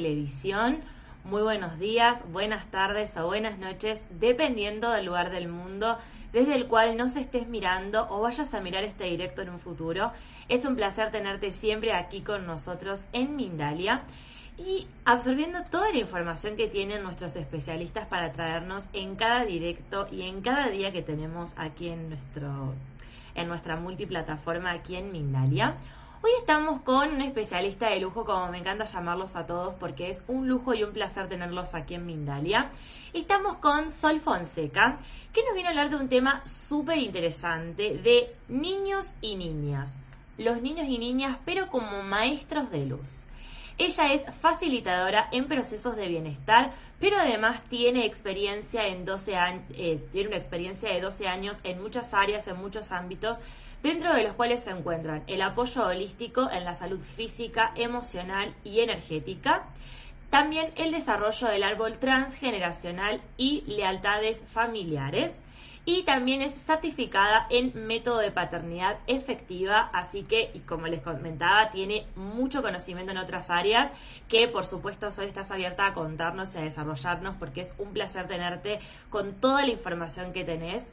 Televisión. Muy buenos días, buenas tardes o buenas noches, dependiendo del lugar del mundo desde el cual nos estés mirando o vayas a mirar este directo en un futuro. Es un placer tenerte siempre aquí con nosotros en Mindalia y absorbiendo toda la información que tienen nuestros especialistas para traernos en cada directo y en cada día que tenemos aquí en nuestro en nuestra multiplataforma aquí en Mindalia. Hoy estamos con un especialista de lujo, como me encanta llamarlos a todos, porque es un lujo y un placer tenerlos aquí en Mindalia. Estamos con Sol Fonseca, que nos viene a hablar de un tema súper interesante de niños y niñas. Los niños y niñas, pero como maestros de luz. Ella es facilitadora en procesos de bienestar, pero además tiene experiencia en 12 años, eh, tiene una experiencia de 12 años en muchas áreas, en muchos ámbitos, dentro de los cuales se encuentran el apoyo holístico en la salud física, emocional y energética, también el desarrollo del árbol transgeneracional y lealtades familiares, y también es certificada en método de paternidad efectiva, así que, como les comentaba, tiene mucho conocimiento en otras áreas que por supuesto hoy estás abierta a contarnos y a desarrollarnos porque es un placer tenerte con toda la información que tenés.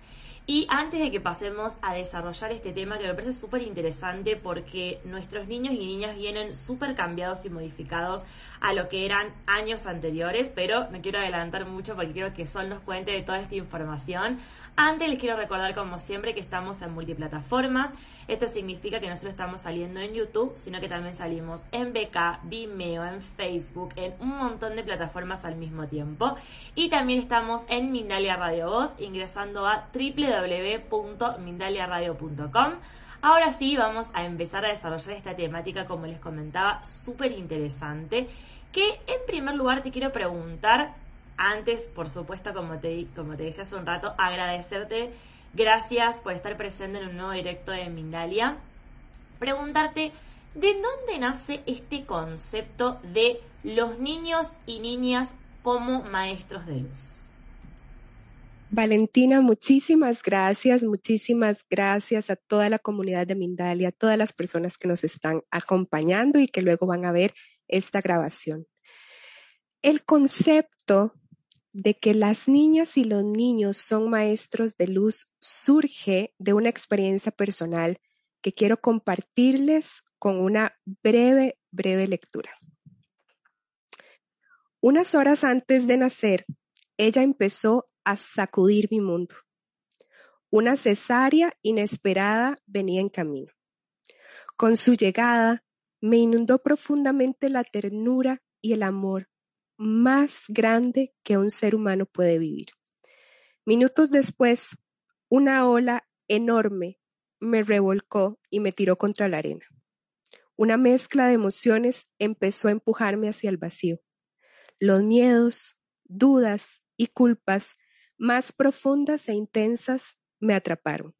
Y antes de que pasemos a desarrollar este tema, que me parece súper interesante porque nuestros niños y niñas vienen súper cambiados y modificados a lo que eran años anteriores, pero no quiero adelantar mucho porque quiero que Sol nos cuente de toda esta información. Antes les quiero recordar, como siempre, que estamos en multiplataforma. Esto significa que no solo estamos saliendo en YouTube, sino que también salimos en BK, Vimeo, en Facebook, en un montón de plataformas al mismo tiempo. Y también estamos en Mindalia Radio Voz, ingresando a www.mindaliaradio.com. Ahora sí, vamos a empezar a desarrollar esta temática, como les comentaba, súper interesante. Que en primer lugar te quiero preguntar, antes, por supuesto, como te, como te decía hace un rato, agradecerte. Gracias por estar presente en un nuevo directo de Mindalia. Preguntarte, ¿de dónde nace este concepto de los niños y niñas como maestros de luz? Valentina, muchísimas gracias, muchísimas gracias a toda la comunidad de Mindalia, a todas las personas que nos están acompañando y que luego van a ver esta grabación. El concepto de que las niñas y los niños son maestros de luz surge de una experiencia personal que quiero compartirles con una breve, breve lectura. Unas horas antes de nacer, ella empezó a sacudir mi mundo. Una cesárea inesperada venía en camino. Con su llegada, me inundó profundamente la ternura y el amor más grande que un ser humano puede vivir. Minutos después, una ola enorme me revolcó y me tiró contra la arena. Una mezcla de emociones empezó a empujarme hacia el vacío. Los miedos, dudas y culpas más profundas e intensas me atraparon.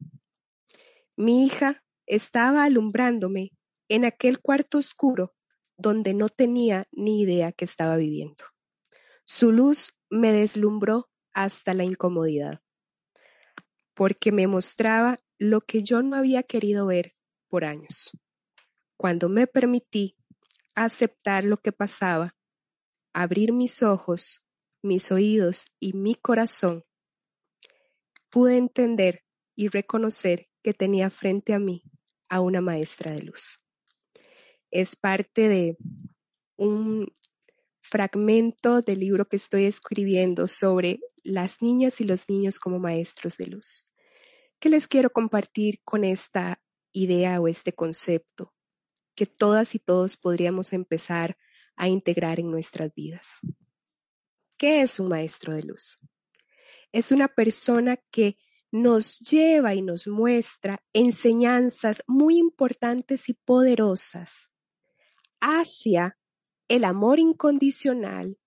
Mi hija estaba alumbrándome en aquel cuarto oscuro donde no tenía ni idea que estaba viviendo. Su luz me deslumbró hasta la incomodidad, porque me mostraba lo que yo no había querido ver por años. Cuando me permití aceptar lo que pasaba, abrir mis ojos, mis oídos y mi corazón, pude entender y reconocer que tenía frente a mí a una maestra de luz. Es parte de un fragmento del libro que estoy escribiendo sobre las niñas y los niños como maestros de luz, que les quiero compartir con esta idea o este concepto que todas y todos podríamos empezar a integrar en nuestras vidas. ¿Qué es un maestro de luz? Es una persona que nos lleva y nos muestra enseñanzas muy importantes y poderosas hacia el amor incondicional,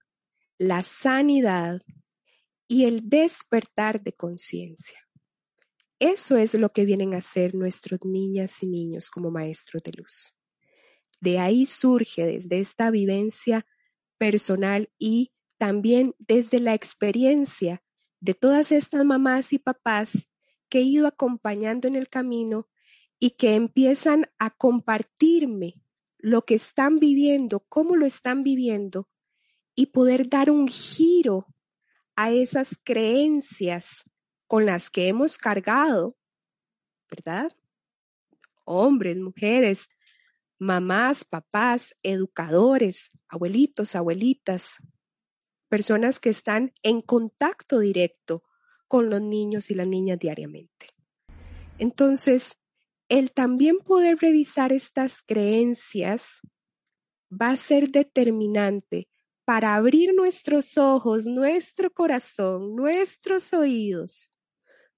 la sanidad y el despertar de conciencia. Eso es lo que vienen a hacer nuestros niñas y niños como maestros de luz. De ahí surge desde esta vivencia personal y también desde la experiencia de todas estas mamás y papás que he ido acompañando en el camino y que empiezan a compartirme lo que están viviendo, cómo lo están viviendo y poder dar un giro a esas creencias con las que hemos cargado, ¿verdad? Hombres, mujeres, mamás, papás, educadores, abuelitos, abuelitas, personas que están en contacto directo con los niños y las niñas diariamente. Entonces, el también poder revisar estas creencias va a ser determinante para abrir nuestros ojos, nuestro corazón, nuestros oídos,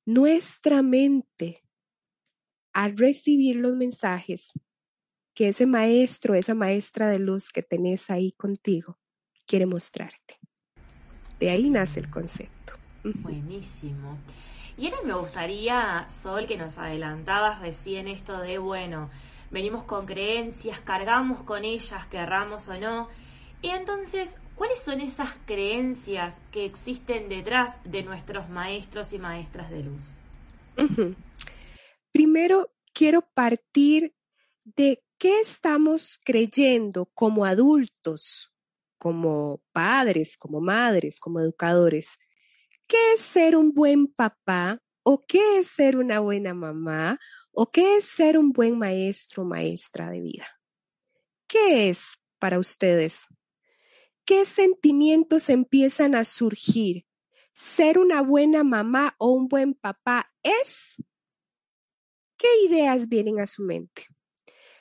nuestra mente a recibir los mensajes que ese maestro, esa maestra de luz que tenés ahí contigo quiere mostrarte. De ahí nace el concepto. Buenísimo. Y ahora me gustaría, Sol, que nos adelantabas recién esto de, bueno, venimos con creencias, cargamos con ellas, querramos o no. Y entonces, ¿cuáles son esas creencias que existen detrás de nuestros maestros y maestras de luz? Primero, quiero partir de qué estamos creyendo como adultos como padres, como madres, como educadores, ¿qué es ser un buen papá o qué es ser una buena mamá o qué es ser un buen maestro o maestra de vida? ¿Qué es para ustedes? ¿Qué sentimientos empiezan a surgir? ¿Ser una buena mamá o un buen papá es? ¿Qué ideas vienen a su mente?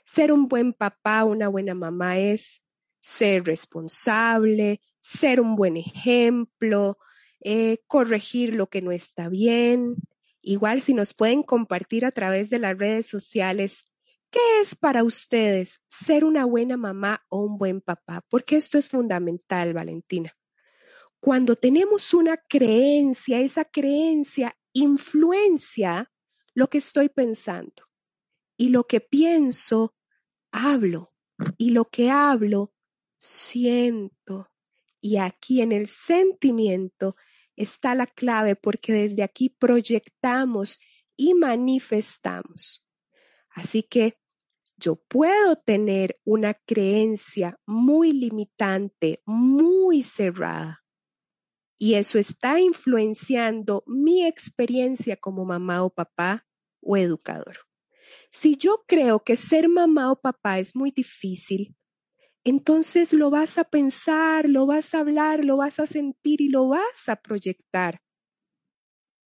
Ser un buen papá, una buena mamá es ser responsable, ser un buen ejemplo, eh, corregir lo que no está bien. Igual si nos pueden compartir a través de las redes sociales, ¿qué es para ustedes ser una buena mamá o un buen papá? Porque esto es fundamental, Valentina. Cuando tenemos una creencia, esa creencia influencia lo que estoy pensando. Y lo que pienso, hablo. Y lo que hablo, siento. Y aquí en el sentimiento está la clave porque desde aquí proyectamos y manifestamos. Así que yo puedo tener una creencia muy limitante, muy cerrada. Y eso está influenciando mi experiencia como mamá o papá o educador. Si yo creo que ser mamá o papá es muy difícil, entonces lo vas a pensar, lo vas a hablar, lo vas a sentir y lo vas a proyectar.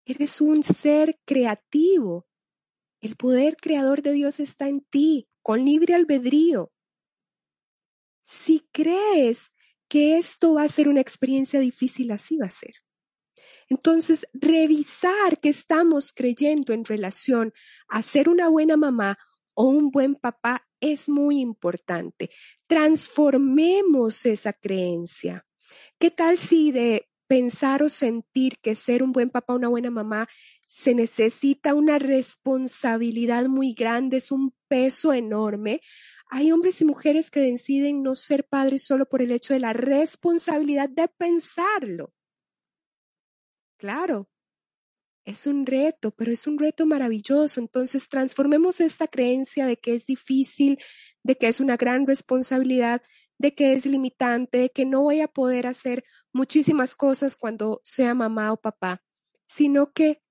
Eres un ser creativo. El poder creador de Dios está en ti, con libre albedrío. Si crees que esto va a ser una experiencia difícil, así va a ser. Entonces, revisar que estamos creyendo en relación a ser una buena mamá o un buen papá es muy importante. Transformemos esa creencia. ¿Qué tal si de pensar o sentir que ser un buen papá, una buena mamá, se necesita una responsabilidad muy grande, es un peso enorme? Hay hombres y mujeres que deciden no ser padres solo por el hecho de la responsabilidad de pensarlo. Claro, es un reto, pero es un reto maravilloso. Entonces, transformemos esta creencia de que es difícil, de que es una gran responsabilidad, de que es limitante, de que no voy a poder hacer muchísimas cosas cuando sea mamá o papá, sino que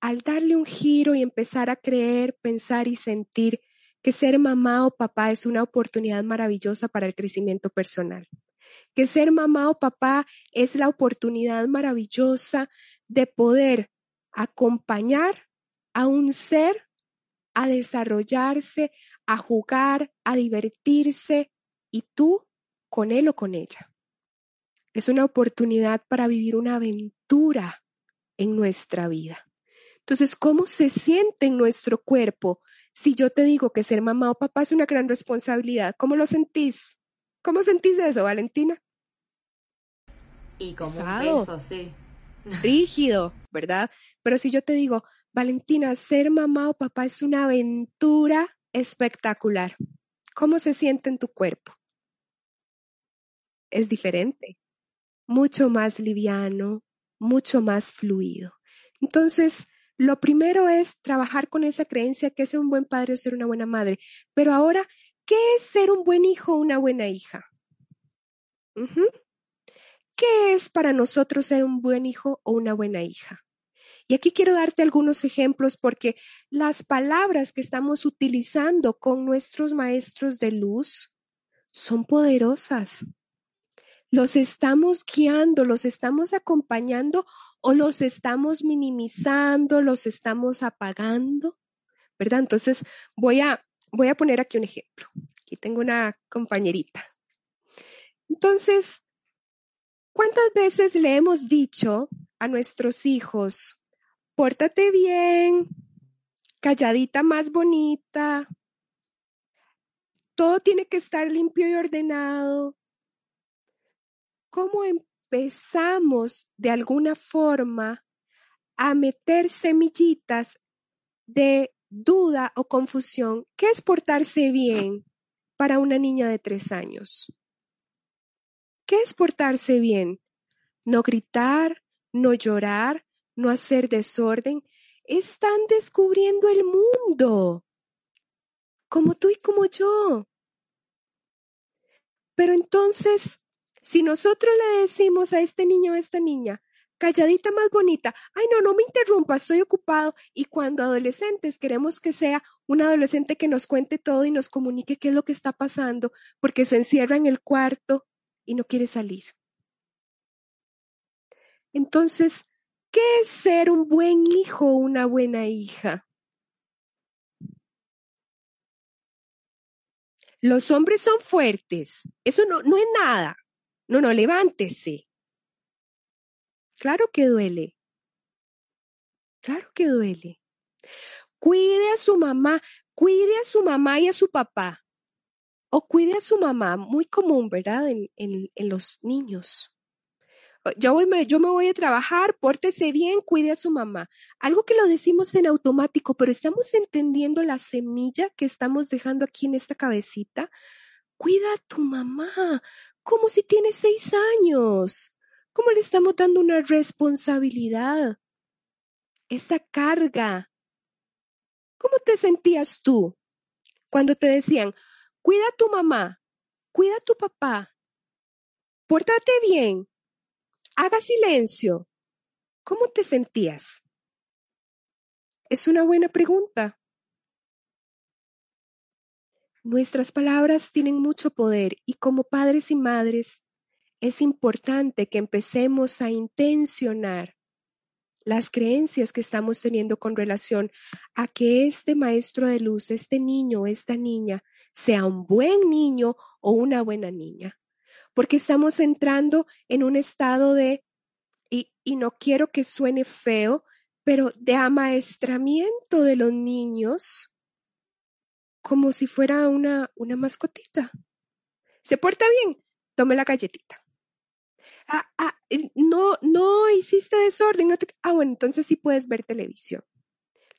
al darle un giro y empezar a creer, pensar y sentir que ser mamá o papá es una oportunidad maravillosa para el crecimiento personal, que ser mamá o papá es la oportunidad maravillosa de poder acompañar a un ser a desarrollarse, a jugar, a divertirse y tú con él o con ella. Es una oportunidad para vivir una aventura en nuestra vida. Entonces, ¿cómo se siente en nuestro cuerpo si yo te digo que ser mamá o papá es una gran responsabilidad? ¿Cómo lo sentís? ¿Cómo sentís eso, Valentina? Y como un peso, sí. Rígido, ¿verdad? Pero si yo te digo, Valentina, ser mamá o papá es una aventura espectacular. ¿Cómo se siente en tu cuerpo? Es diferente, mucho más liviano, mucho más fluido. Entonces, lo primero es trabajar con esa creencia que es ser un buen padre o ser una buena madre. Pero ahora, ¿qué es ser un buen hijo o una buena hija? ¿Qué es para nosotros ser un buen hijo o una buena hija? Y aquí quiero darte algunos ejemplos porque las palabras que estamos utilizando con nuestros maestros de luz son poderosas. Los estamos guiando, los estamos acompañando o los estamos minimizando, los estamos apagando, ¿verdad? Entonces voy a, voy a poner aquí un ejemplo. Aquí tengo una compañerita. Entonces, ¿cuántas veces le hemos dicho a nuestros hijos, pórtate bien, calladita más bonita, todo tiene que estar limpio y ordenado? ¿Cómo empezamos de alguna forma a meter semillitas de duda o confusión. ¿Qué es portarse bien para una niña de tres años? ¿Qué es portarse bien? No gritar, no llorar, no hacer desorden. Están descubriendo el mundo, como tú y como yo. Pero entonces, si nosotros le decimos a este niño o a esta niña, calladita más bonita, ay no, no me interrumpa, estoy ocupado, y cuando adolescentes queremos que sea un adolescente que nos cuente todo y nos comunique qué es lo que está pasando, porque se encierra en el cuarto y no quiere salir. Entonces, ¿qué es ser un buen hijo o una buena hija? Los hombres son fuertes, eso no, no es nada. No, no, levántese. Claro que duele. Claro que duele. Cuide a su mamá, cuide a su mamá y a su papá. O cuide a su mamá, muy común, ¿verdad? En, en, los niños. Yo, me voy a trabajar, pórtese bien, cuide a su mamá. Algo que lo decimos en automático, pero estamos entendiendo la semilla que estamos dejando aquí en esta cabecita. Cuida a tu mamá, como si tiene seis años. ¿Cómo le estamos dando una responsabilidad? Esa carga. ¿Cómo te sentías tú cuando te decían, cuida a tu mamá, cuida a tu papá, pórtate bien, haga silencio? ¿Cómo te sentías? Es una buena pregunta. Nuestras palabras tienen mucho poder y como padres y madres es importante que empecemos a intencionar las creencias que estamos teniendo con relación a que este maestro de luz, este niño o esta niña, sea un buen niño o una buena niña. Porque estamos entrando en un estado de, y, y no quiero que suene feo, pero de amaestramiento de los niños como si fuera una, una mascotita. ¿Se porta bien? Tome la galletita. Ah, ah, no, no hiciste desorden. No Ah, bueno, entonces sí puedes ver televisión.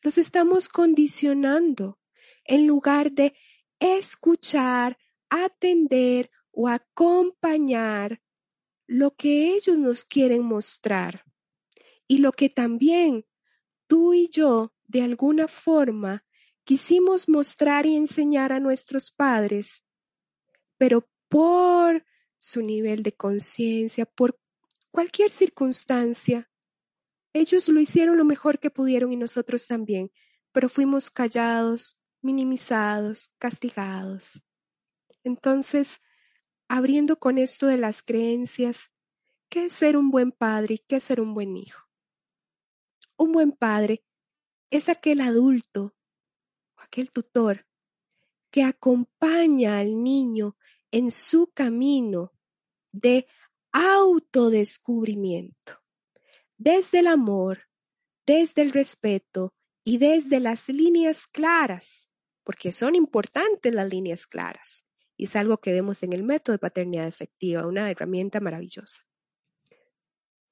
Los estamos condicionando en lugar de escuchar, atender o acompañar lo que ellos nos quieren mostrar y lo que también tú y yo de alguna forma quisimos mostrar y enseñar a nuestros padres, pero por su nivel de conciencia, por cualquier circunstancia, ellos lo hicieron lo mejor que pudieron y nosotros también, pero fuimos callados, minimizados, castigados. Entonces, abriendo con esto de las creencias, ¿qué es ser un buen padre y qué es ser un buen hijo? Un buen padre es aquel adulto o aquel tutor que acompaña al niño en su camino de autodescubrimiento, desde el amor, desde el respeto y desde las líneas claras, porque son importantes las líneas claras. Y es algo que vemos en el método de paternidad efectiva, una herramienta maravillosa.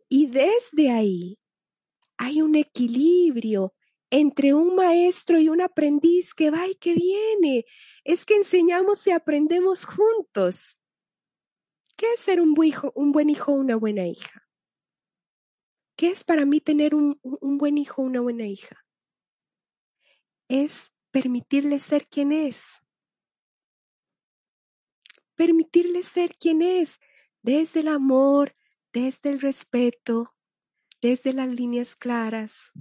Y desde ahí hay un equilibrio entre un maestro y un aprendiz que va y que viene. Es que enseñamos y aprendemos juntos. ¿Qué es ser un buen hijo, un buen hijo o una buena hija? ¿Qué es para mí tener un, un buen hijo o una buena hija? Es permitirle ser quien es permitirle ser quien es, desde el amor, desde el respeto, desde las líneas claras,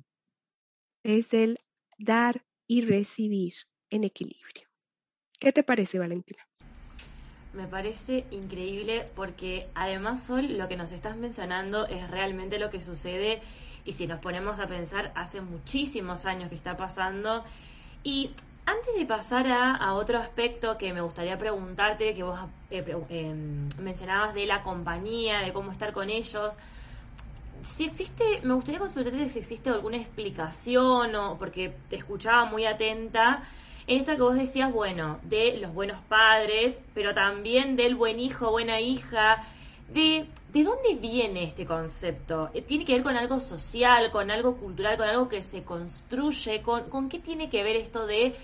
desde el dar y recibir en equilibrio. ¿Qué te parece, Valentina? Me parece increíble porque además, Sol, lo que nos estás mencionando es realmente lo que sucede y si nos ponemos a pensar, hace muchísimos años que está pasando y antes de pasar a, otro aspecto que me gustaría preguntarte, que vos eh, em, mencionabas de la compañía, de cómo estar con ellos, si existe, me gustaría consultarte si existe alguna explicación o porque te escuchaba muy atenta en esto que vos decías, bueno, de los buenos padres, pero también del buen hijo, buena hija, de, de dónde viene este concepto. Eh, ¿Tiene que ver con algo social, con algo cultural, con algo que se construye? ¿Con, con qué tiene que ver esto de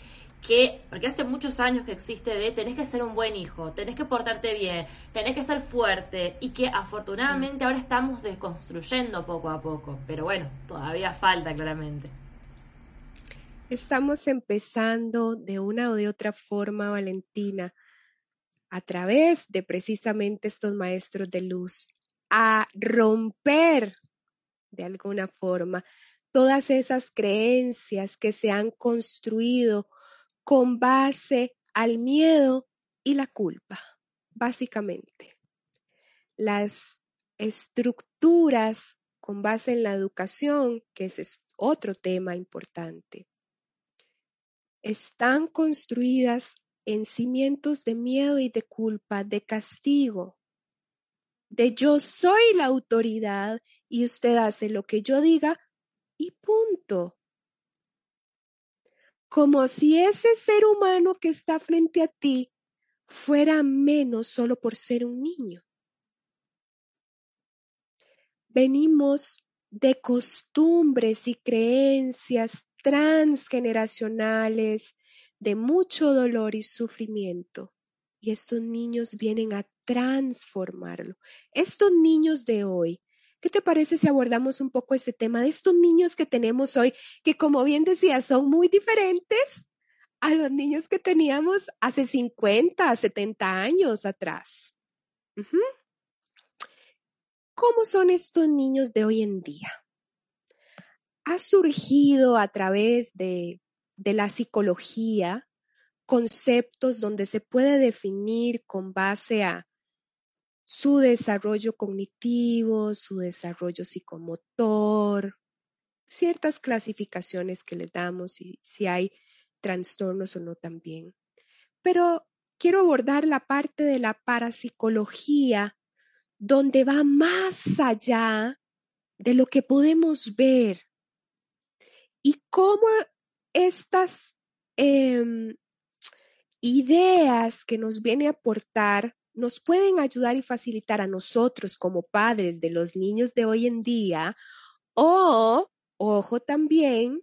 que, porque hace muchos años que existe de tenés que ser un buen hijo, tenés que portarte bien, tenés que ser fuerte y que afortunadamente ahora estamos desconstruyendo poco a poco, pero bueno, todavía falta claramente. Estamos empezando de una o de otra forma, Valentina, a través de precisamente estos maestros de luz, a romper de alguna forma todas esas creencias que se han construido con base al miedo y la culpa, básicamente. Las estructuras con base en la educación, que es otro tema importante, están construidas en cimientos de miedo y de culpa, de castigo, de yo soy la autoridad y usted hace lo que yo diga y punto como si ese ser humano que está frente a ti fuera menos solo por ser un niño. Venimos de costumbres y creencias transgeneracionales de mucho dolor y sufrimiento. Y estos niños vienen a transformarlo. Estos niños de hoy ¿Qué te parece si abordamos un poco este tema de estos niños que tenemos hoy, que como bien decía, son muy diferentes a los niños que teníamos hace 50, 70 años atrás? ¿Cómo son estos niños de hoy en día? Ha surgido a través de, de la psicología conceptos donde se puede definir con base a su desarrollo cognitivo, su desarrollo psicomotor, ciertas clasificaciones que le damos y si hay trastornos o no también. Pero quiero abordar la parte de la parapsicología donde va más allá de lo que podemos ver y cómo estas em, ideas que nos viene a aportar nos pueden ayudar y facilitar a nosotros como padres de los niños de hoy en día o, ojo también,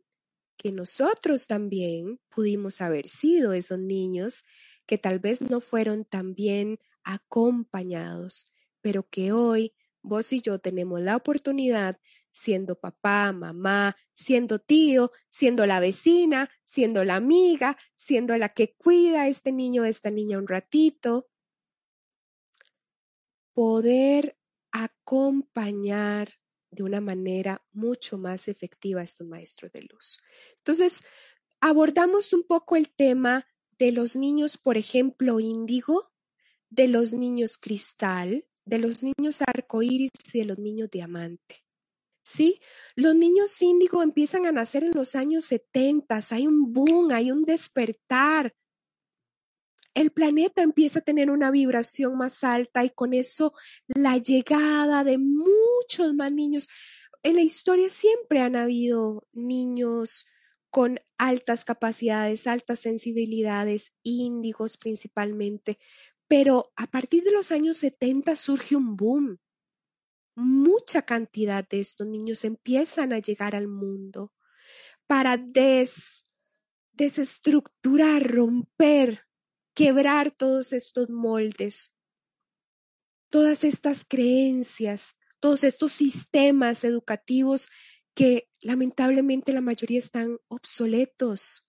que nosotros también pudimos haber sido esos niños que tal vez no fueron tan bien acompañados, pero que hoy vos y yo tenemos la oportunidad, siendo papá, mamá, siendo tío, siendo la vecina, siendo la amiga, siendo la que cuida a este niño o esta niña un ratito, poder acompañar de una manera mucho más efectiva a estos maestros de luz. Entonces, abordamos un poco el tema de los niños, por ejemplo, índigo, de los niños cristal, de los niños arcoíris y de los niños diamante. ¿Sí? Los niños índigo empiezan a nacer en los años 70, hay un boom, hay un despertar. El planeta empieza a tener una vibración más alta y con eso la llegada de muchos más niños. En la historia siempre han habido niños con altas capacidades, altas sensibilidades, índigos principalmente, pero a partir de los años 70 surge un boom. Mucha cantidad de estos niños empiezan a llegar al mundo para des, desestructurar, romper, quebrar todos estos moldes, todas estas creencias, todos estos sistemas educativos que lamentablemente la mayoría están obsoletos.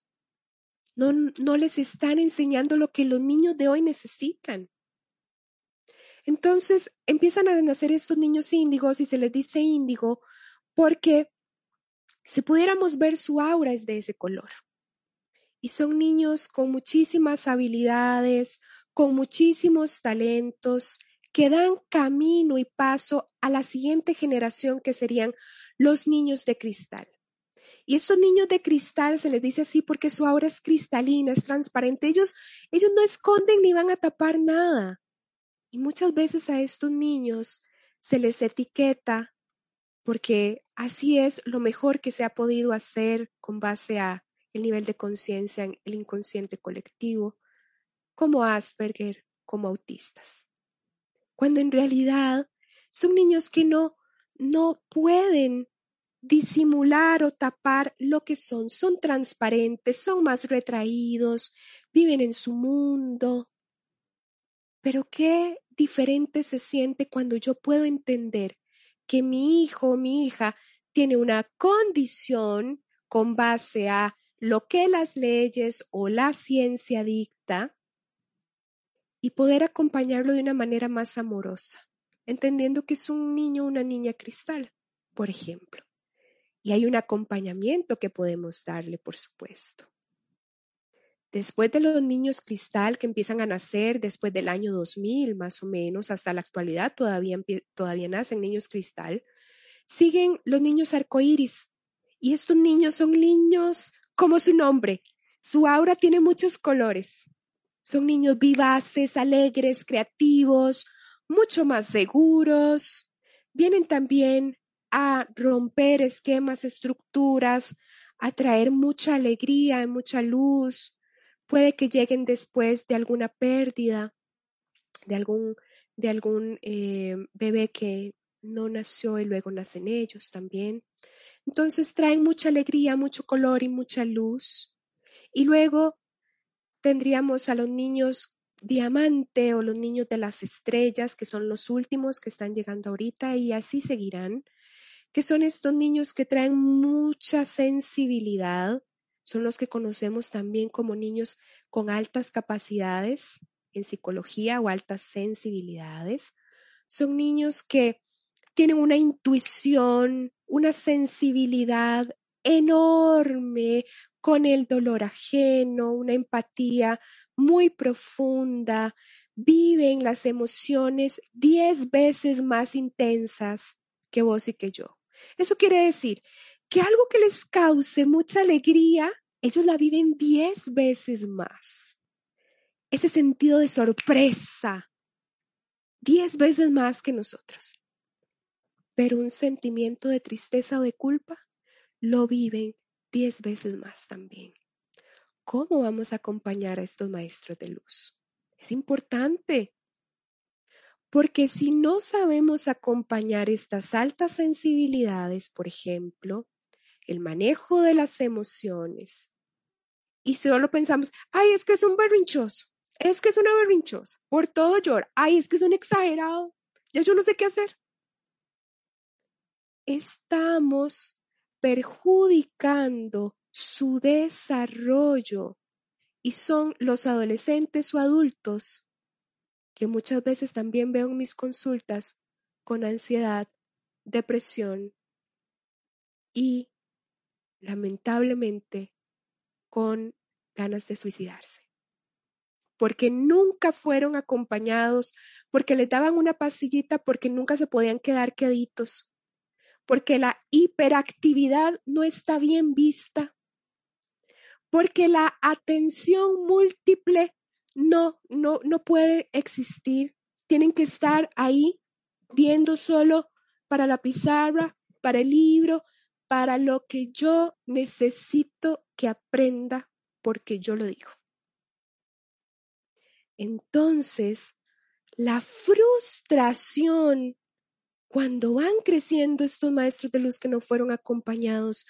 No, no les están enseñando lo que los niños de hoy necesitan. Entonces empiezan a nacer estos niños índigos y se les dice índigo porque si pudiéramos ver su aura es de ese color. Y son niños con muchísimas habilidades, con muchísimos talentos, que dan camino y paso a la siguiente generación que serían los niños de cristal. Y estos niños de cristal se les dice así porque su aura es cristalina, es transparente. Ellos, ellos no esconden ni van a tapar nada. Y muchas veces a estos niños se les etiqueta porque así es lo mejor que se ha podido hacer con base a el nivel de conciencia en el inconsciente colectivo, como Asperger, como autistas. Cuando en realidad son niños que no, no pueden disimular o tapar lo que son. Son transparentes, son más retraídos, viven en su mundo. Pero qué diferente se siente cuando yo puedo entender que mi hijo o mi hija tiene una condición con base a lo que las leyes o la ciencia dicta y poder acompañarlo de una manera más amorosa, entendiendo que es un niño o una niña cristal, por ejemplo y hay un acompañamiento que podemos darle, por supuesto. Después de los niños cristal que empiezan a nacer después del año 2000 más o menos, hasta la actualidad todavía, todavía nacen niños cristal, siguen los niños arcoíris. Y estos niños son niños como su nombre. Su aura tiene muchos colores. Son niños vivaces, alegres, creativos, mucho más seguros. Vienen también a romper esquemas, estructuras, a traer mucha alegría, mucha luz. Puede que lleguen después de alguna pérdida, de algún, eh, bebé que no nació y luego nacen ellos también. Entonces traen mucha alegría, mucho color y mucha luz. Y luego tendríamos a los niños diamante o los niños de las estrellas, que son los últimos que están llegando ahorita y así seguirán que son estos niños que traen mucha sensibilidad, son los que conocemos también como niños con altas capacidades en psicología o altas sensibilidades. Son niños que tienen una intuición, una sensibilidad enorme con el dolor ajeno, una empatía muy profunda, viven las emociones diez veces más intensas que vos y que yo. Eso quiere decir que algo que les cause mucha alegría, ellos la viven diez veces más. Ese sentido de sorpresa, diez veces más que nosotros. Pero un sentimiento de tristeza o de culpa lo viven diez veces más también. ¿Cómo vamos a acompañar a estos maestros de luz? Es importante porque si no sabemos acompañar estas altas sensibilidades, por ejemplo, el manejo de las emociones, y solo pensamos, ay, es que es un berrinchoso, Es que es una berrinchosa, por todo llora. Ay, es que es un exagerado. Ya yo no sé qué hacer. Estamos perjudicando su desarrollo y son los adolescentes o adultos que muchas veces también veo en mis consultas con ansiedad, depresión y lamentablemente con ganas de suicidarse. Porque nunca fueron acompañados, porque les daban una pastillita, porque nunca se podían quedar queditos, porque la hiperactividad no está bien vista, porque la atención múltiple no, no, no puede existir. Tienen que estar ahí viendo solo para la pizarra, para el libro, para lo que yo necesito que aprenda porque yo lo digo. Entonces, la frustración cuando van creciendo estos maestros de luz que no fueron acompañados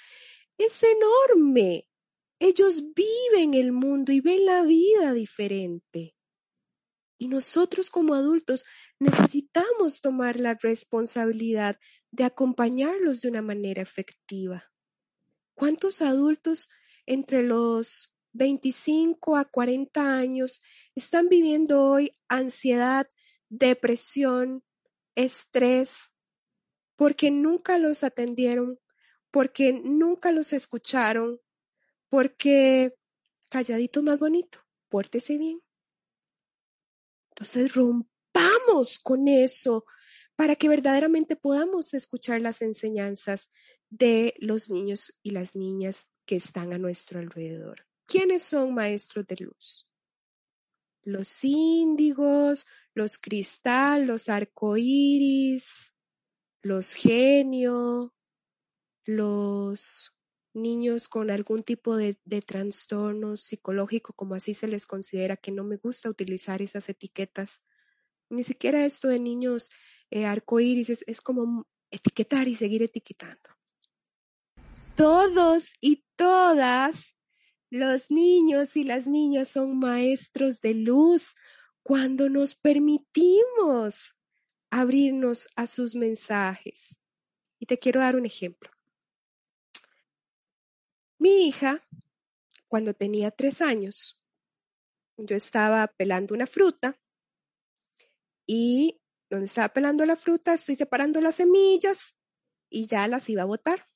es enorme. Ellos viven el mundo y ven la vida diferente. Y nosotros como adultos necesitamos tomar la responsabilidad de acompañarlos de una manera efectiva. ¿Cuántos adultos entre los 25 a 40 años están viviendo hoy ansiedad, depresión, estrés, porque nunca los atendieron, porque nunca los escucharon, porque calladito más bonito, pórtese bien. Entonces rompamos con eso para que verdaderamente podamos escuchar las enseñanzas de los niños y las niñas que están a nuestro alrededor. ¿Quiénes son maestros de luz? Los índigos, los cristal, los arcoíris, los genio, los niños con algún tipo de, trastorno psicológico, como así se les considera, que no me gusta utilizar esas etiquetas. Ni siquiera esto de niños eh, arcoíris es, es como etiquetar y seguir etiquetando. Todos y todas los niños y las niñas son maestros de luz cuando nos permitimos abrirnos a sus mensajes. Y te quiero dar un ejemplo. Mi hija, cuando tenía tres años, yo estaba pelando una fruta y donde estaba pelando la fruta estoy separando las semillas y ya las iba a botar.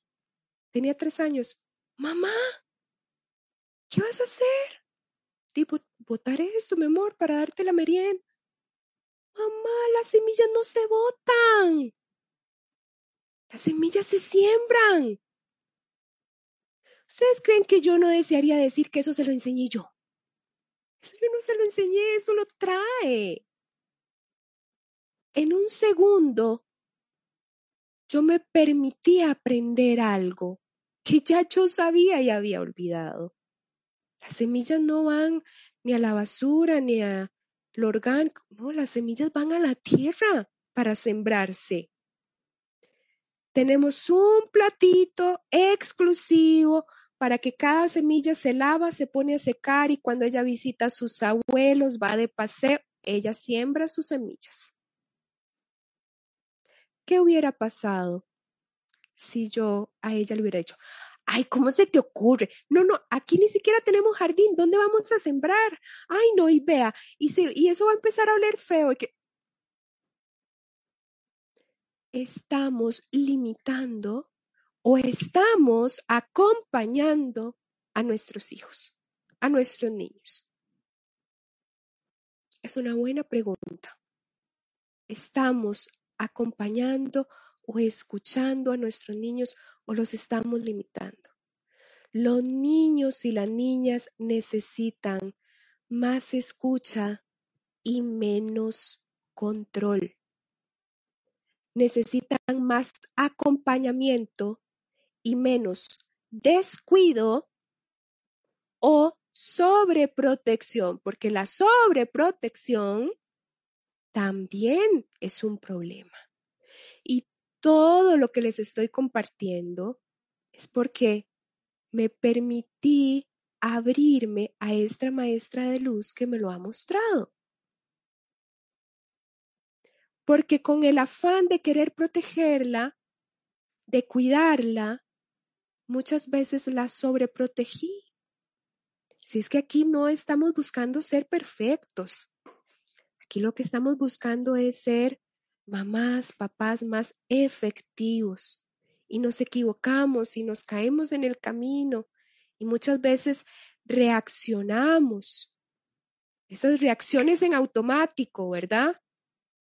Tenía tres años. Mamá, ¿qué vas a hacer? Tipo, botar esto, mi amor, para darte la merienda. Mamá, las semillas no se botan. Las semillas se siembran. ¿Ustedes creen que yo no desearía decir que eso se lo enseñé yo? Eso yo no se lo enseñé, eso lo trae. En un segundo, yo me permití aprender algo que ya yo sabía y había olvidado. Las semillas no van ni a la basura ni a lo orgánico, no, las semillas van a la tierra para sembrarse. Tenemos un platito exclusivo para que cada semilla se lava, se pone a secar y cuando ella visita a sus abuelos, va de paseo, ella siembra sus semillas. ¿Qué hubiera pasado si yo a ella le hubiera dicho, ay, ¿cómo se te ocurre? No, no, aquí ni siquiera tenemos jardín, ¿dónde vamos a sembrar? Ay, no, y vea, y, y eso va a empezar a oler feo. Estamos limitando o estamos acompañando a nuestros hijos, a nuestros niños? Es una buena pregunta. ¿Estamos acompañando o escuchando a nuestros niños o los estamos limitando? Los niños y las niñas necesitan más escucha y menos control. Necesitan más acompañamiento y menos descuido o sobreprotección, porque la sobreprotección también es un problema. Todo lo que les estoy compartiendo es porque me permití abrirme a esta maestra de luz que me lo ha mostrado. Porque con el afán de querer protegerla, de cuidarla, muchas veces la sobreprotegí. Si es que aquí no estamos buscando ser perfectos, aquí lo que estamos buscando es ser mamás, papás más efectivos. Y nos equivocamos y nos caemos en el camino y muchas veces reaccionamos. Esas reacciones en automático, ¿verdad?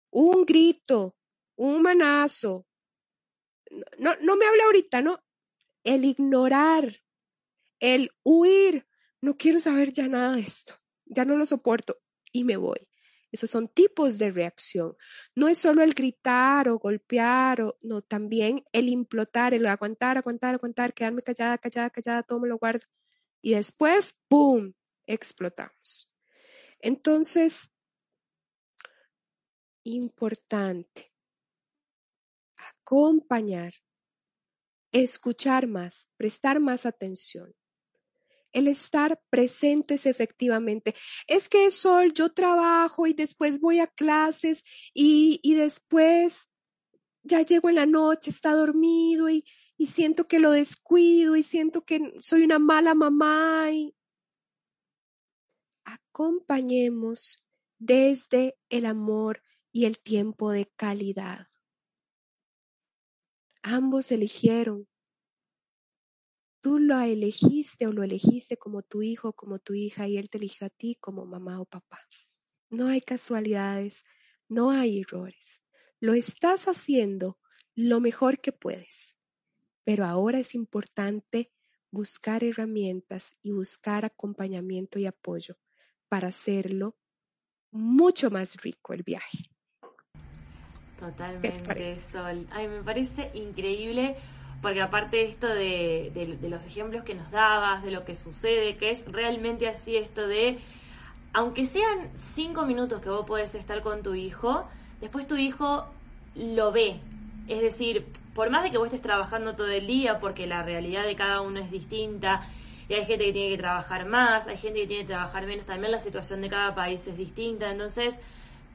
Un grito, un manazo. No, no me habla ahorita, ¿no? El ignorar, el huir. No quiero saber ya nada de esto. Ya no lo soporto y me voy. Esos son tipos de reacción. No es solo el gritar o golpear, o, no, también el implotar, el aguantar, aguantar, aguantar, quedarme callada, callada, callada, todo me lo guardo. Y después, ¡pum!, explotamos. Entonces, importante, acompañar, escuchar más, prestar más atención el estar presentes efectivamente. Es que Sol, yo trabajo y después voy a clases y, y después ya llego en la noche, está dormido y, y siento que lo descuido y siento que soy una mala mamá y acompañemos desde el amor y el tiempo de calidad. Ambos eligieron tú lo elegiste o lo elegiste como tu hijo, como tu hija, y él te eligió a ti como mamá o papá. No hay casualidades, no hay errores. Lo estás haciendo lo mejor que puedes. Pero ahora es importante buscar herramientas y buscar acompañamiento y apoyo para hacerlo mucho más rico el viaje. Totalmente, Sol. Ay, me parece increíble porque aparte de esto de, los ejemplos que nos dabas, de lo que sucede, que es realmente así esto de, aunque sean cinco minutos que vos podés estar con tu hijo, después tu hijo lo ve. Es decir, por más de que vos estés trabajando todo el día, porque la realidad de cada uno es distinta, y hay gente que tiene que trabajar más, hay gente que tiene que trabajar menos, también la situación de cada país es distinta, entonces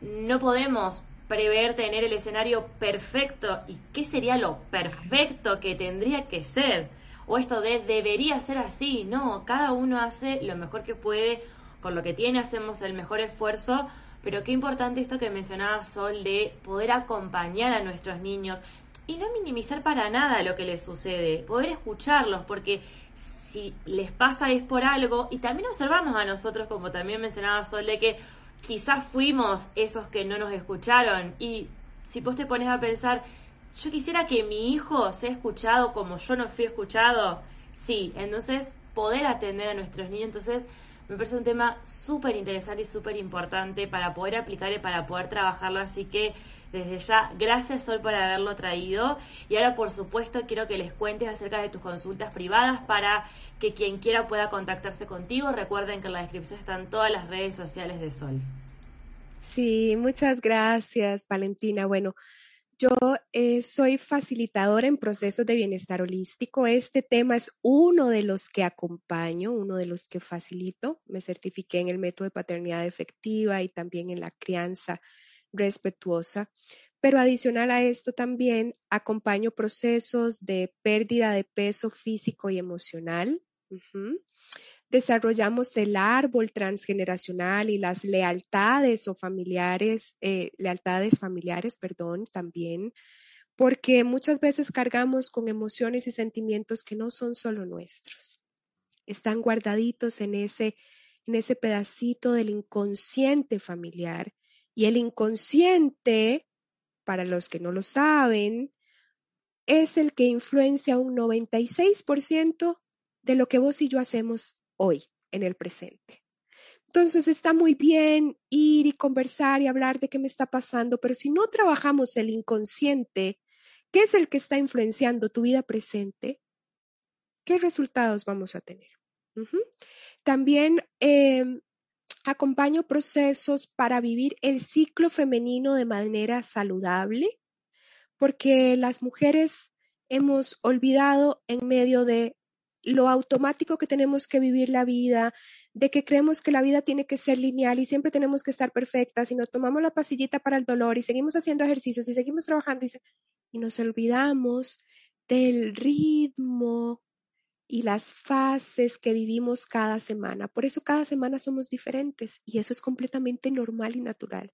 no podemos prever tener el escenario perfecto y qué sería lo perfecto que tendría que ser. O esto de debería ser así, no, cada uno hace lo mejor que puede, con lo que tiene hacemos el mejor esfuerzo, pero qué importante esto que mencionaba Sol de poder acompañar a nuestros niños y no minimizar para nada lo que les sucede, poder escucharlos, porque si les pasa es por algo y también observarnos a nosotros, como también mencionaba Sol, de que quizás fuimos esos que no nos escucharon. Y si vos te pones a pensar, yo quisiera que mi hijo sea escuchado como yo no fui escuchado, sí, entonces poder atender a nuestros niños, entonces me parece un tema súper interesante y súper importante para poder aplicar y para poder trabajarlo, así que desde ya, gracias Sol por haberlo traído. Y ahora, por supuesto, quiero que les cuentes acerca de tus consultas privadas para que quien quiera pueda contactarse contigo. Recuerden que en la descripción están todas las redes sociales de Sol. Sí, muchas gracias, Valentina. Bueno, yo eh, soy facilitadora en procesos de bienestar holístico. Este tema es uno de los que acompaño, uno de los que facilito. Me certifiqué en el método de paternidad efectiva y también en la crianza respetuosa. Pero adicional a esto también acompaño procesos de pérdida de peso físico y emocional. Desarrollamos el árbol transgeneracional y las lealtades o familiares, eh, lealtades familiares, perdón, también, porque muchas veces cargamos con emociones y sentimientos que no son solo nuestros. Están guardaditos en ese, en ese pedacito del inconsciente familiar y el inconsciente, para los que no lo saben, es el que influencia un 96% de lo que vos y yo hacemos hoy, en el presente. Entonces está muy bien ir y conversar y hablar de qué me está pasando, pero si no trabajamos el inconsciente, que es el que está influenciando tu vida presente, ¿qué resultados vamos a tener? También em, Acompaño procesos para vivir el ciclo femenino de manera saludable, porque las mujeres hemos olvidado en medio de lo automático que tenemos que vivir la vida, de que creemos que la vida tiene que ser lineal y siempre tenemos que estar perfectas y nos tomamos la pasillita para el dolor y seguimos haciendo ejercicios y seguimos trabajando y, y nos olvidamos del ritmo y las fases que vivimos cada semana. Por eso cada semana somos diferentes y eso es completamente normal y natural.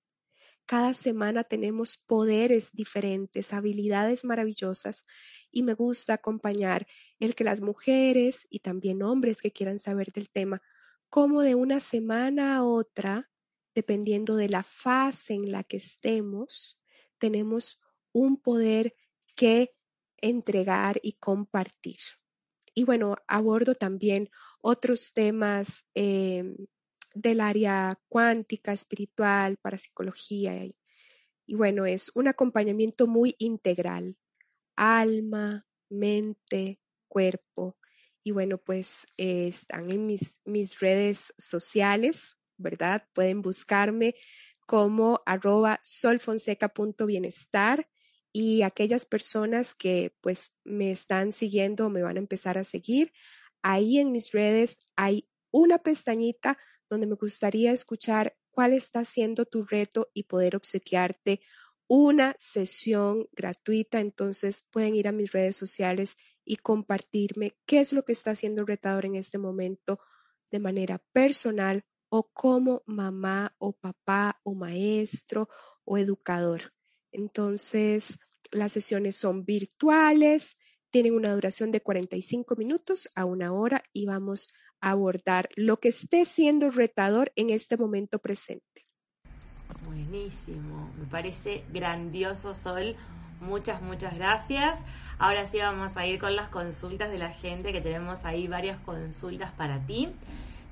Cada semana tenemos poderes diferentes, habilidades maravillosas y me gusta acompañar el que las mujeres y también hombres que quieran saber del tema, como de una semana a otra, dependiendo de la fase en la que estemos, tenemos un poder que entregar y compartir. Y bueno, abordo también otros temas eh, del área cuántica, espiritual, parapsicología. Y, y bueno, es un acompañamiento muy integral, alma, mente, cuerpo. Y bueno, pues eh, están en mis, mis redes sociales, ¿verdad? Pueden buscarme como arroba solfonseca.bienestar y aquellas personas que pues me están siguiendo o me van a empezar a seguir, ahí en mis redes hay una pestañita donde me gustaría escuchar cuál está siendo tu reto y poder obsequiarte una sesión gratuita. Entonces pueden ir a mis redes sociales y compartirme qué es lo que está haciendo retador en este momento de manera personal o como mamá o papá o maestro o educador. Entonces, las sesiones son virtuales, tienen una duración de 45 minutos a una hora y vamos abordar lo que esté siendo retador en este momento presente. Buenísimo, me parece grandioso Sol. Muchas, muchas gracias. Ahora sí vamos a ir con las consultas de la gente, que tenemos ahí varias consultas para ti.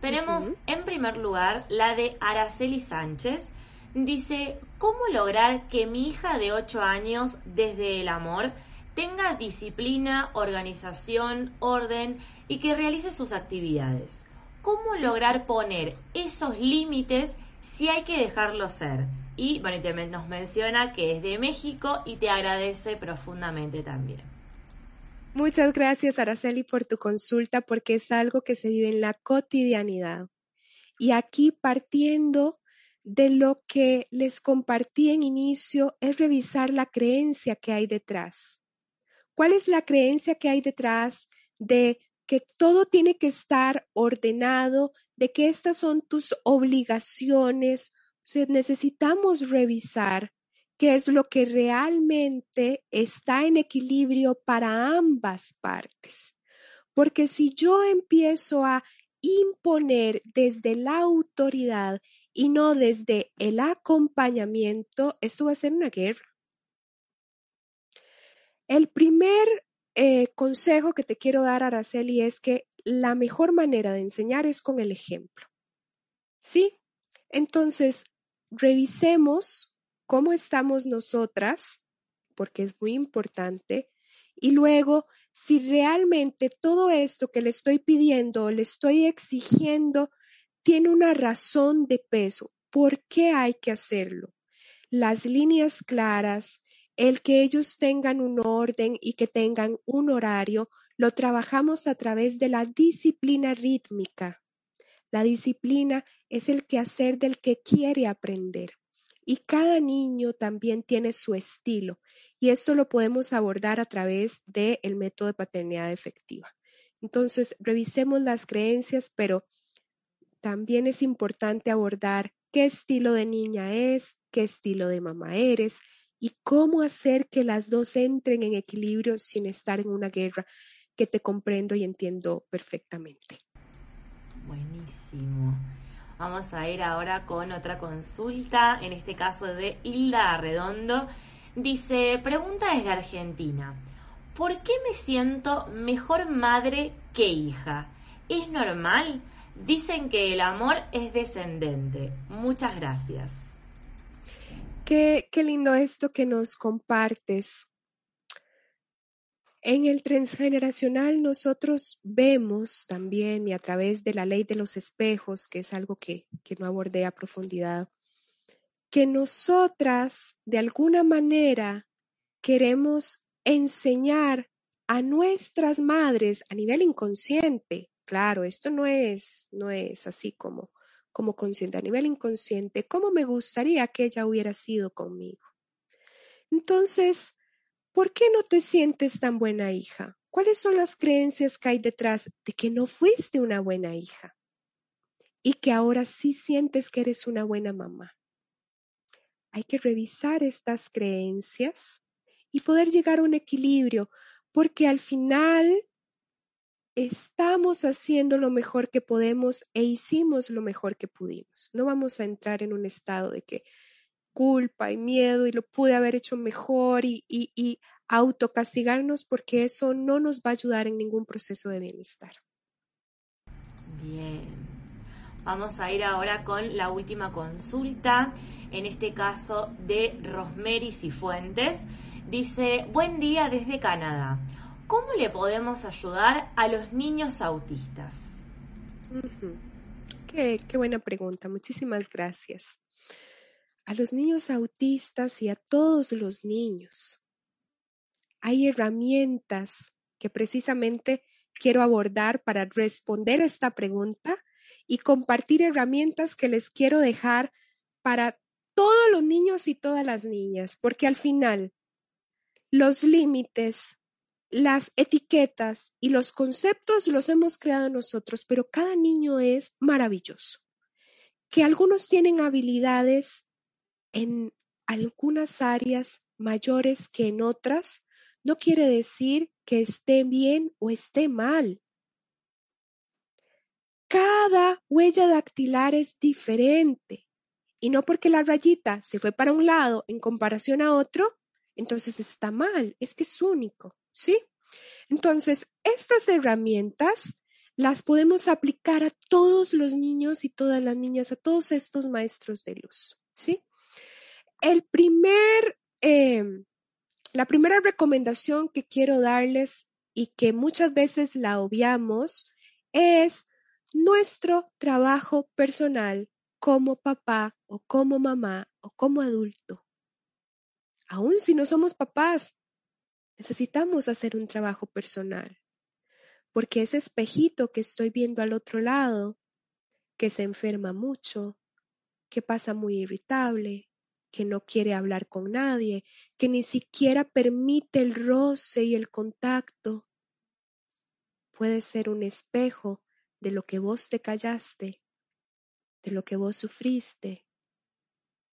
Tenemos en primer lugar la de Araceli Sánchez. Dice, ¿cómo lograr que mi hija de 8 años, desde el amor, tenga disciplina, organización, orden y que realice sus actividades. ¿Cómo lograr poner esos límites si hay que dejarlo ser? Y bueno, nos menciona que es de México y te agradece profundamente también. Muchas gracias, Araceli, por tu consulta, porque es algo que se vive en la cotidianidad. Y aquí partiendo de lo que les compartí en inicio, es revisar la creencia que hay detrás. ¿Cuál es la creencia que hay detrás de que todo tiene que estar ordenado, de que estas son tus obligaciones? Necesitamos revisar qué es lo que realmente está en equilibrio para ambas partes. Porque si yo empiezo a imponer desde la autoridad y no desde el acompañamiento, esto va a ser una guerra. El primer eh, consejo que te quiero dar, Araceli, es que la mejor manera de enseñar es con el ejemplo. ¿Sí? Entonces, revisemos cómo estamos nosotras, porque es muy importante, y luego, si realmente todo esto que le estoy pidiendo o le estoy exigiendo tiene una razón de peso, ¿por qué hay que hacerlo? Las líneas claras, el que ellos tengan un orden y que tengan un horario, lo trabajamos a través de la disciplina rítmica. La disciplina es el quehacer del que quiere aprender. Y cada niño también tiene su estilo. Y esto lo podemos abordar a través del método de paternidad efectiva. Entonces, revisemos las creencias, pero también es importante abordar qué estilo de niña es, qué estilo de mamá eres, y cómo hacer que las dos entren en equilibrio sin estar en una guerra que te comprendo y entiendo perfectamente. Buenísimo. Vamos a ir ahora con otra consulta, en este caso de Hilda Arredondo. Dice, pregunta desde Argentina, ¿por qué me siento mejor madre que hija? ¿Es normal? Dicen que el amor es descendente. Muchas gracias. Qué, lindo esto que nos compartes. En el transgeneracional nosotros vemos también, y a través de la ley de los espejos, que es algo que, que no abordé a profundidad, que nosotras de alguna manera queremos enseñar a nuestras madres a nivel inconsciente, claro, esto no es, no es así como, como consciente, a nivel inconsciente, cómo me gustaría que ella hubiera sido conmigo. Entonces, ¿por qué no te sientes tan buena hija? ¿Cuáles son las creencias que hay detrás de que no fuiste una buena hija? Y que ahora sí sientes que eres una buena mamá. Hay que revisar estas creencias y poder llegar a un equilibrio, porque al final estamos haciendo lo mejor que podemos e hicimos lo mejor que pudimos. No vamos a entrar en un estado de que culpa y miedo y lo pude haber hecho mejor y, y, autocastigarnos porque eso no nos va a ayudar en ningún proceso de bienestar. Bien, vamos a ir ahora con la última consulta, en este caso de Rosemary Cifuentes. Dice, buen día desde Canadá. ¿Cómo le podemos ayudar a los niños autistas? qué, qué buena pregunta, muchísimas gracias. A los niños autistas y a todos los niños hay herramientas que precisamente quiero abordar para responder a esta pregunta y compartir herramientas que les quiero dejar para todos los niños y todas las niñas, porque al final los límites, las etiquetas y los conceptos los hemos creado nosotros, pero cada niño es maravilloso. Que algunos tienen habilidades en algunas áreas mayores que en otras, no quiere decir que esté bien o esté mal. Cada huella dactilar es diferente y no porque la rayita se fue para un lado en comparación a otro, entonces está mal, es que es único, ¿sí? Entonces, estas herramientas las podemos aplicar a todos los niños y todas las niñas, a todos estos maestros de luz, ¿sí? El primer, em, la primera recomendación que quiero darles y que muchas veces la obviamos es nuestro trabajo personal como papá o como mamá o como adulto aún si no somos papás, necesitamos hacer un trabajo personal, porque ese espejito que estoy viendo al otro lado, que se enferma mucho, que pasa muy irritable, que no quiere hablar con nadie, que ni siquiera permite el roce y el contacto, puede ser un espejo de lo que vos te callaste, de lo que vos sufriste,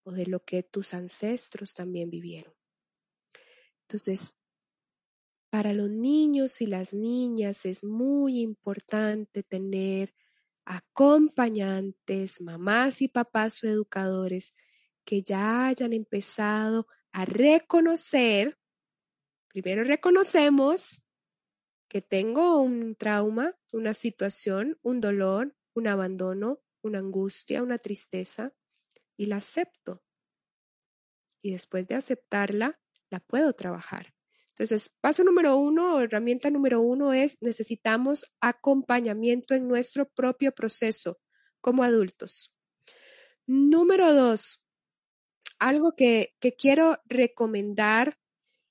o de lo que tus ancestros también vivieron. Entonces, para los niños y las niñas es muy importante tener acompañantes, mamás y papás o educadores que ya hayan empezado a reconocer, primero reconocemos que tengo un trauma, una situación, un dolor, un abandono, una angustia, una tristeza, y la acepto. Y después de aceptarla, la puedo trabajar. Entonces, paso número uno, herramienta número uno es necesitamos acompañamiento en nuestro propio proceso como adultos. Número dos, algo que, que quiero recomendar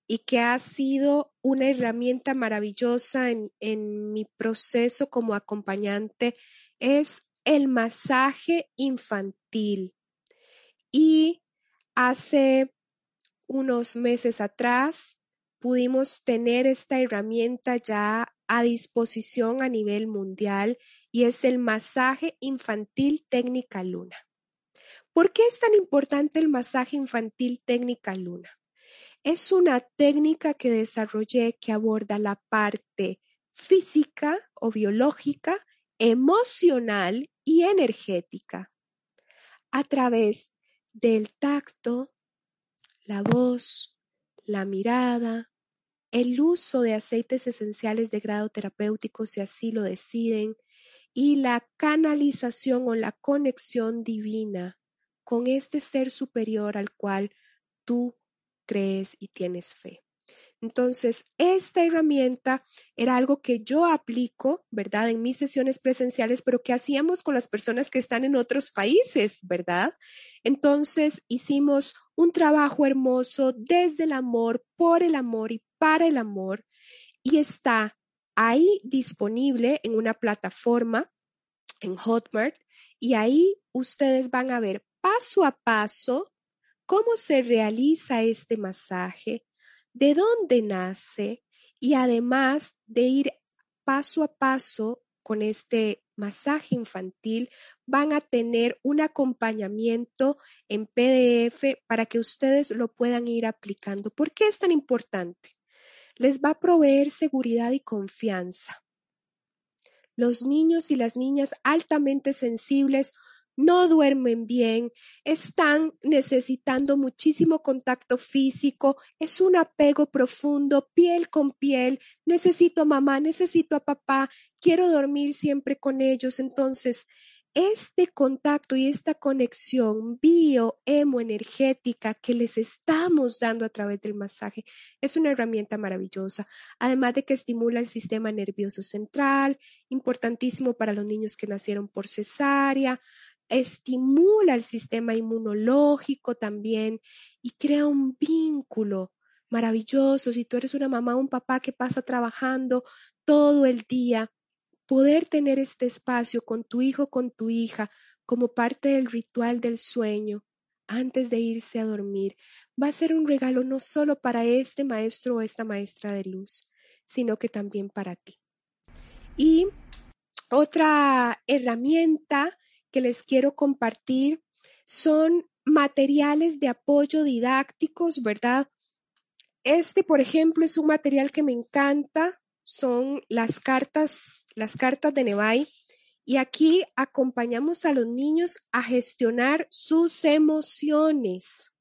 y que ha sido una herramienta maravillosa en, en mi proceso como acompañante es el masaje infantil. Y hace unos meses atrás pudimos tener esta herramienta ya a disposición a nivel mundial y es el masaje infantil técnica luna. ¿Por qué es tan importante el masaje infantil técnica luna? Es una técnica que desarrollé que aborda la parte física o biológica, emocional y energética a través del tacto, la voz, la mirada, el uso de aceites esenciales de grado terapéutico si así lo deciden, y la canalización o la conexión divina con este ser superior al cual tú crees y tienes fe. Entonces, esta herramienta era algo que yo aplico, ¿verdad? En mis sesiones presenciales, pero que hacíamos con las personas que están en otros países, ¿verdad? Entonces, hicimos un trabajo hermoso desde el amor, por el amor y para el amor. y está ahí disponible en una plataforma en Hotmart y ahí ustedes van a ver paso a paso cómo se realiza este masaje, de dónde nace y además de ir paso a paso con este masaje infantil, van a tener un acompañamiento en PDF para que ustedes lo puedan ir aplicando. ¿Por qué es tan importante? Les va a proveer seguridad y confianza. Los niños y las niñas altamente sensibles no duermen bien, están necesitando muchísimo contacto físico, es un apego profundo, piel con piel, necesito a mamá, necesito a papá, quiero dormir siempre con ellos. Entonces, este contacto y esta conexión bioemoenergética que les estamos dando a través del masaje es una herramienta maravillosa, además de que estimula el sistema nervioso central, importantísimo para los niños que nacieron por cesárea, estimula el sistema inmunológico también y crea un vínculo maravilloso. Si tú eres una mamá o un papá que pasa trabajando todo el día, poder tener este espacio con tu hijo, con tu hija, como parte del ritual del sueño, antes de irse a dormir, va a ser un regalo no solo para este maestro o esta maestra de luz, sino que también para ti. Y otra herramienta que les quiero compartir son materiales de apoyo didácticos, ¿verdad? Este, por ejemplo, es un material que me encanta, son las cartas, las cartas de Nevai. Y aquí acompañamos a los niños a gestionar sus emociones.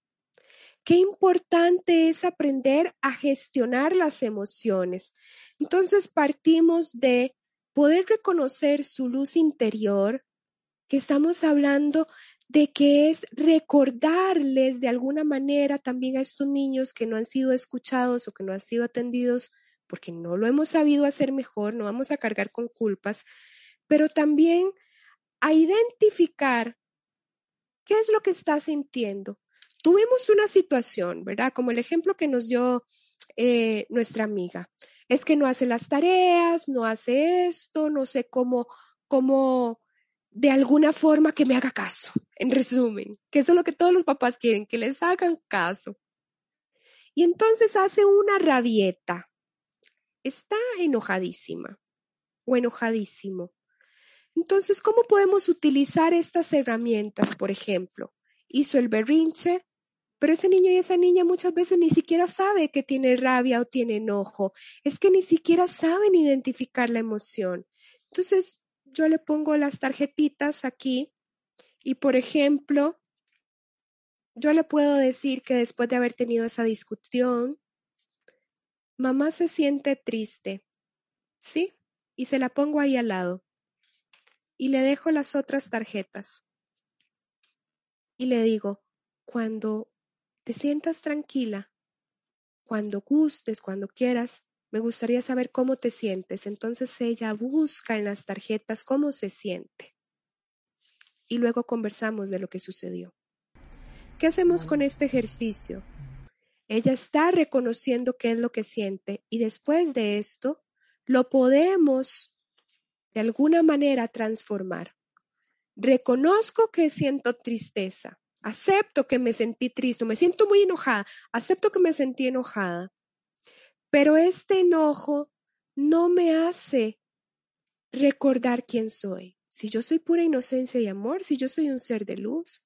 Qué importante es aprender a gestionar las emociones. Entonces partimos de poder reconocer su luz interior, que estamos hablando de que es recordarles de alguna manera también a estos niños que no han sido escuchados o que no han sido atendidos porque no lo hemos sabido hacer mejor, no vamos a cargar con culpas, pero también a identificar qué es lo que está sintiendo. Tuvimos una situación, ¿verdad? Como el ejemplo que nos dio eh, nuestra amiga. Es que no hace las tareas, no hace esto, no sé cómo, cómo de alguna forma que me haga caso, en resumen, que eso es lo que todos los papás quieren, que les hagan caso. Y entonces hace una rabieta, está enojadísima o enojadísimo. Entonces, ¿cómo podemos utilizar estas herramientas? Por ejemplo, hizo el berrinche, pero ese niño y esa niña muchas veces ni siquiera sabe que tiene rabia o tiene enojo. Es que ni siquiera saben identificar la emoción. Entonces, yo le pongo las tarjetitas aquí y, por ejemplo, yo le puedo decir que después de haber tenido esa discusión, mamá se siente triste, ¿sí? Y se la pongo ahí al lado. Y le dejo las otras tarjetas. Y le digo, cuando te sientas tranquila, cuando gustes, cuando quieras, me gustaría saber cómo te sientes. Entonces ella busca en las tarjetas cómo se siente. Y luego conversamos de lo que sucedió. ¿Qué hacemos con este ejercicio? Ella está reconociendo qué es lo que siente y después de esto lo podemos de alguna manera transformar. Reconozco que siento tristeza, acepto que me sentí triste, me siento muy enojada, acepto que me sentí enojada. Pero este enojo no me hace recordar quién soy. Si yo soy pura inocencia y amor, si yo soy un ser de luz,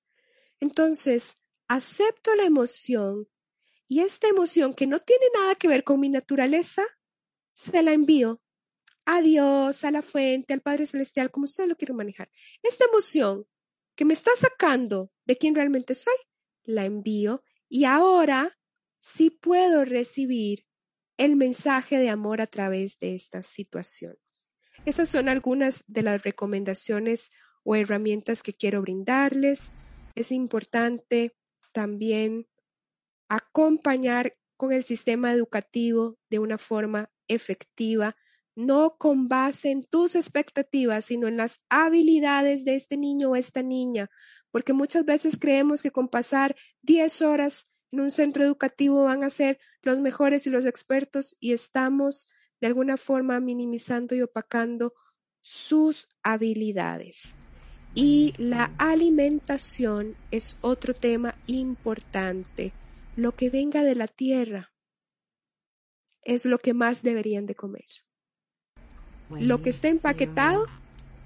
entonces acepto la emoción y esta emoción que no tiene nada que ver con mi naturaleza, se la envío a Dios, a la fuente, al Padre Celestial, como usted lo quiere manejar. Esta emoción que me está sacando de quién realmente soy, la envío y ahora sí puedo recibir el mensaje de amor a través de esta situación. Esas son algunas de las recomendaciones o herramientas que quiero brindarles. Es importante también acompañar con el sistema educativo de una forma efectiva, no con base en tus expectativas, sino en las habilidades de este niño o esta niña, porque muchas veces creemos que con pasar 10 horas en un centro educativo van a ser los mejores y los expertos y estamos de alguna forma minimizando y opacando sus habilidades. Y la alimentación es otro tema importante. Lo que venga de la tierra es lo que más deberían de comer. Lo que está empaquetado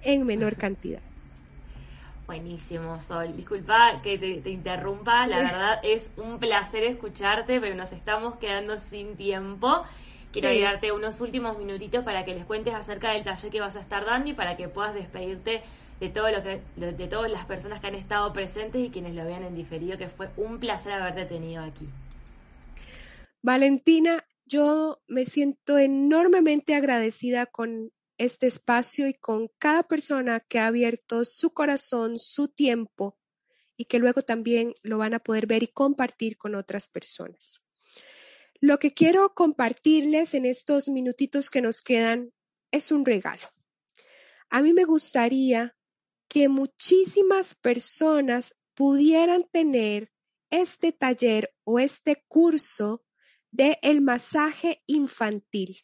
en menor cantidad. Buenísimo, Sol. Disculpa que te, interrumpa, la verdad es un placer escucharte, pero nos estamos quedando sin tiempo. Quiero darte unos últimos minutitos para que les cuentes acerca del taller que vas a estar dando y para que puedas despedirte de todo lo de, todas las personas que han estado presentes y quienes lo vean en diferido, que fue un placer haberte tenido aquí. Valentina, yo me siento enormemente agradecida con este espacio y con cada persona que ha abierto su corazón, su tiempo y que luego también lo van a poder ver y compartir con otras personas. Lo que quiero compartirles en estos minutitos que nos quedan es un regalo. A mí me gustaría que muchísimas personas pudieran tener este taller o este curso de el masaje infantil.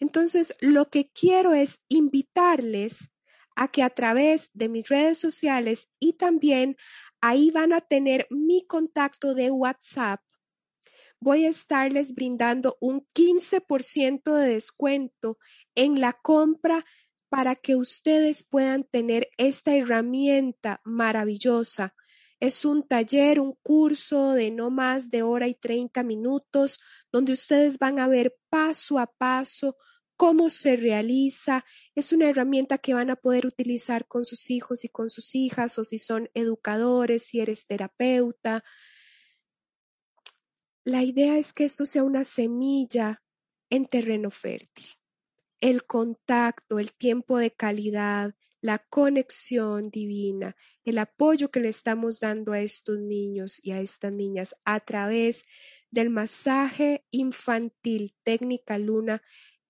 Entonces, lo que quiero es invitarles a que a través de mis redes sociales y también ahí van a tener mi contacto de WhatsApp. Voy a estarles brindando un 15% de descuento en la compra para que ustedes puedan tener esta herramienta maravillosa. Es un taller, un curso de no más de hora y 30 minutos donde ustedes van a ver paso a paso cómo se realiza. Es una herramienta que van a poder utilizar con sus hijos y con sus hijas o si son educadores, si eres terapeuta. La idea es que esto sea una semilla en terreno fértil. El contacto, el tiempo de calidad, la conexión divina, el apoyo que le estamos dando a estos niños y a estas niñas a través del masaje infantil técnica luna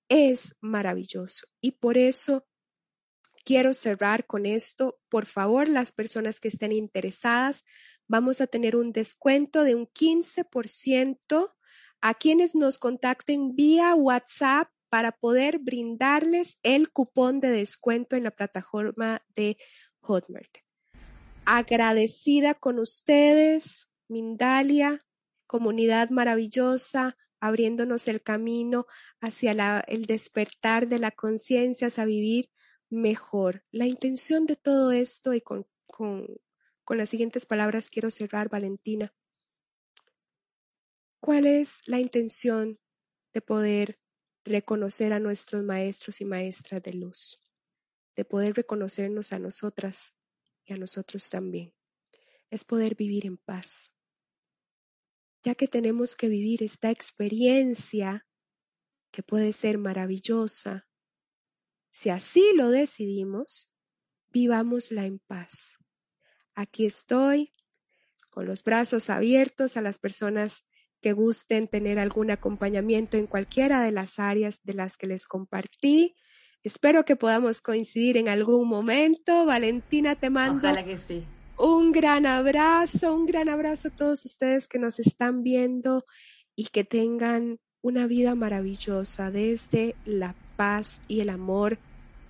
es maravilloso. Y por eso quiero cerrar con esto. Por favor, las personas que estén interesadas, vamos a tener un descuento de un 15% a quienes nos contacten vía WhatsApp para poder brindarles el cupón de descuento en la plataforma de Hotmart. Agradecida con ustedes, Mindalia, comunidad maravillosa, abriéndonos el camino hacia el despertar de la conciencia, a vivir mejor. La intención de todo esto, y con, las siguientes palabras quiero cerrar, Valentina. ¿Cuál es la intención de poder reconocer a nuestros maestros y maestras de luz? De poder reconocernos a nosotras y a nosotros también. Es poder vivir en paz ya que tenemos que vivir esta experiencia que puede ser maravillosa. Si así lo decidimos, vivámosla en paz. Aquí estoy con los brazos abiertos a las personas que gusten tener algún acompañamiento en cualquiera de las áreas de las que les compartí. Espero que podamos coincidir en algún momento. Valentina, te mando que sí. Un gran abrazo, un gran abrazo a todos ustedes que nos están viendo y que tengan una vida maravillosa desde la paz y el amor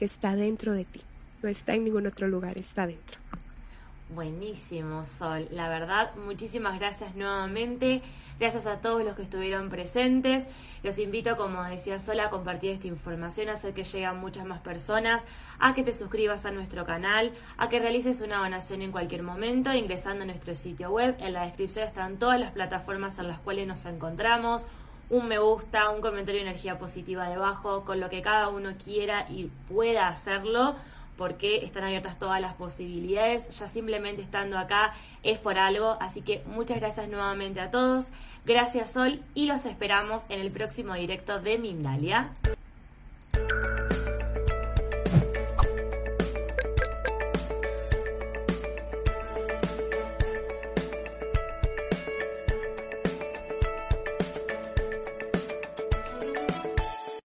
que está dentro de ti. No está en ningún otro lugar, está dentro. Buenísimo, Sol. La verdad, muchísimas gracias nuevamente. Gracias a todos los que estuvieron presentes. Los invito, como decía Sol, a compartir esta información, a hacer que lleguen muchas más personas, a que te suscribas a nuestro canal, a que realices una donación en cualquier momento, ingresando a nuestro sitio web. En la descripción están todas las plataformas en las cuales nos encontramos. Un me gusta, un comentario de energía positiva debajo, con lo que cada uno quiera y pueda hacerlo porque están abiertas todas las posibilidades. Ya simplemente estando acá es por algo. Así que muchas gracias nuevamente a todos. Gracias Sol y los esperamos en el próximo directo de Mindalia.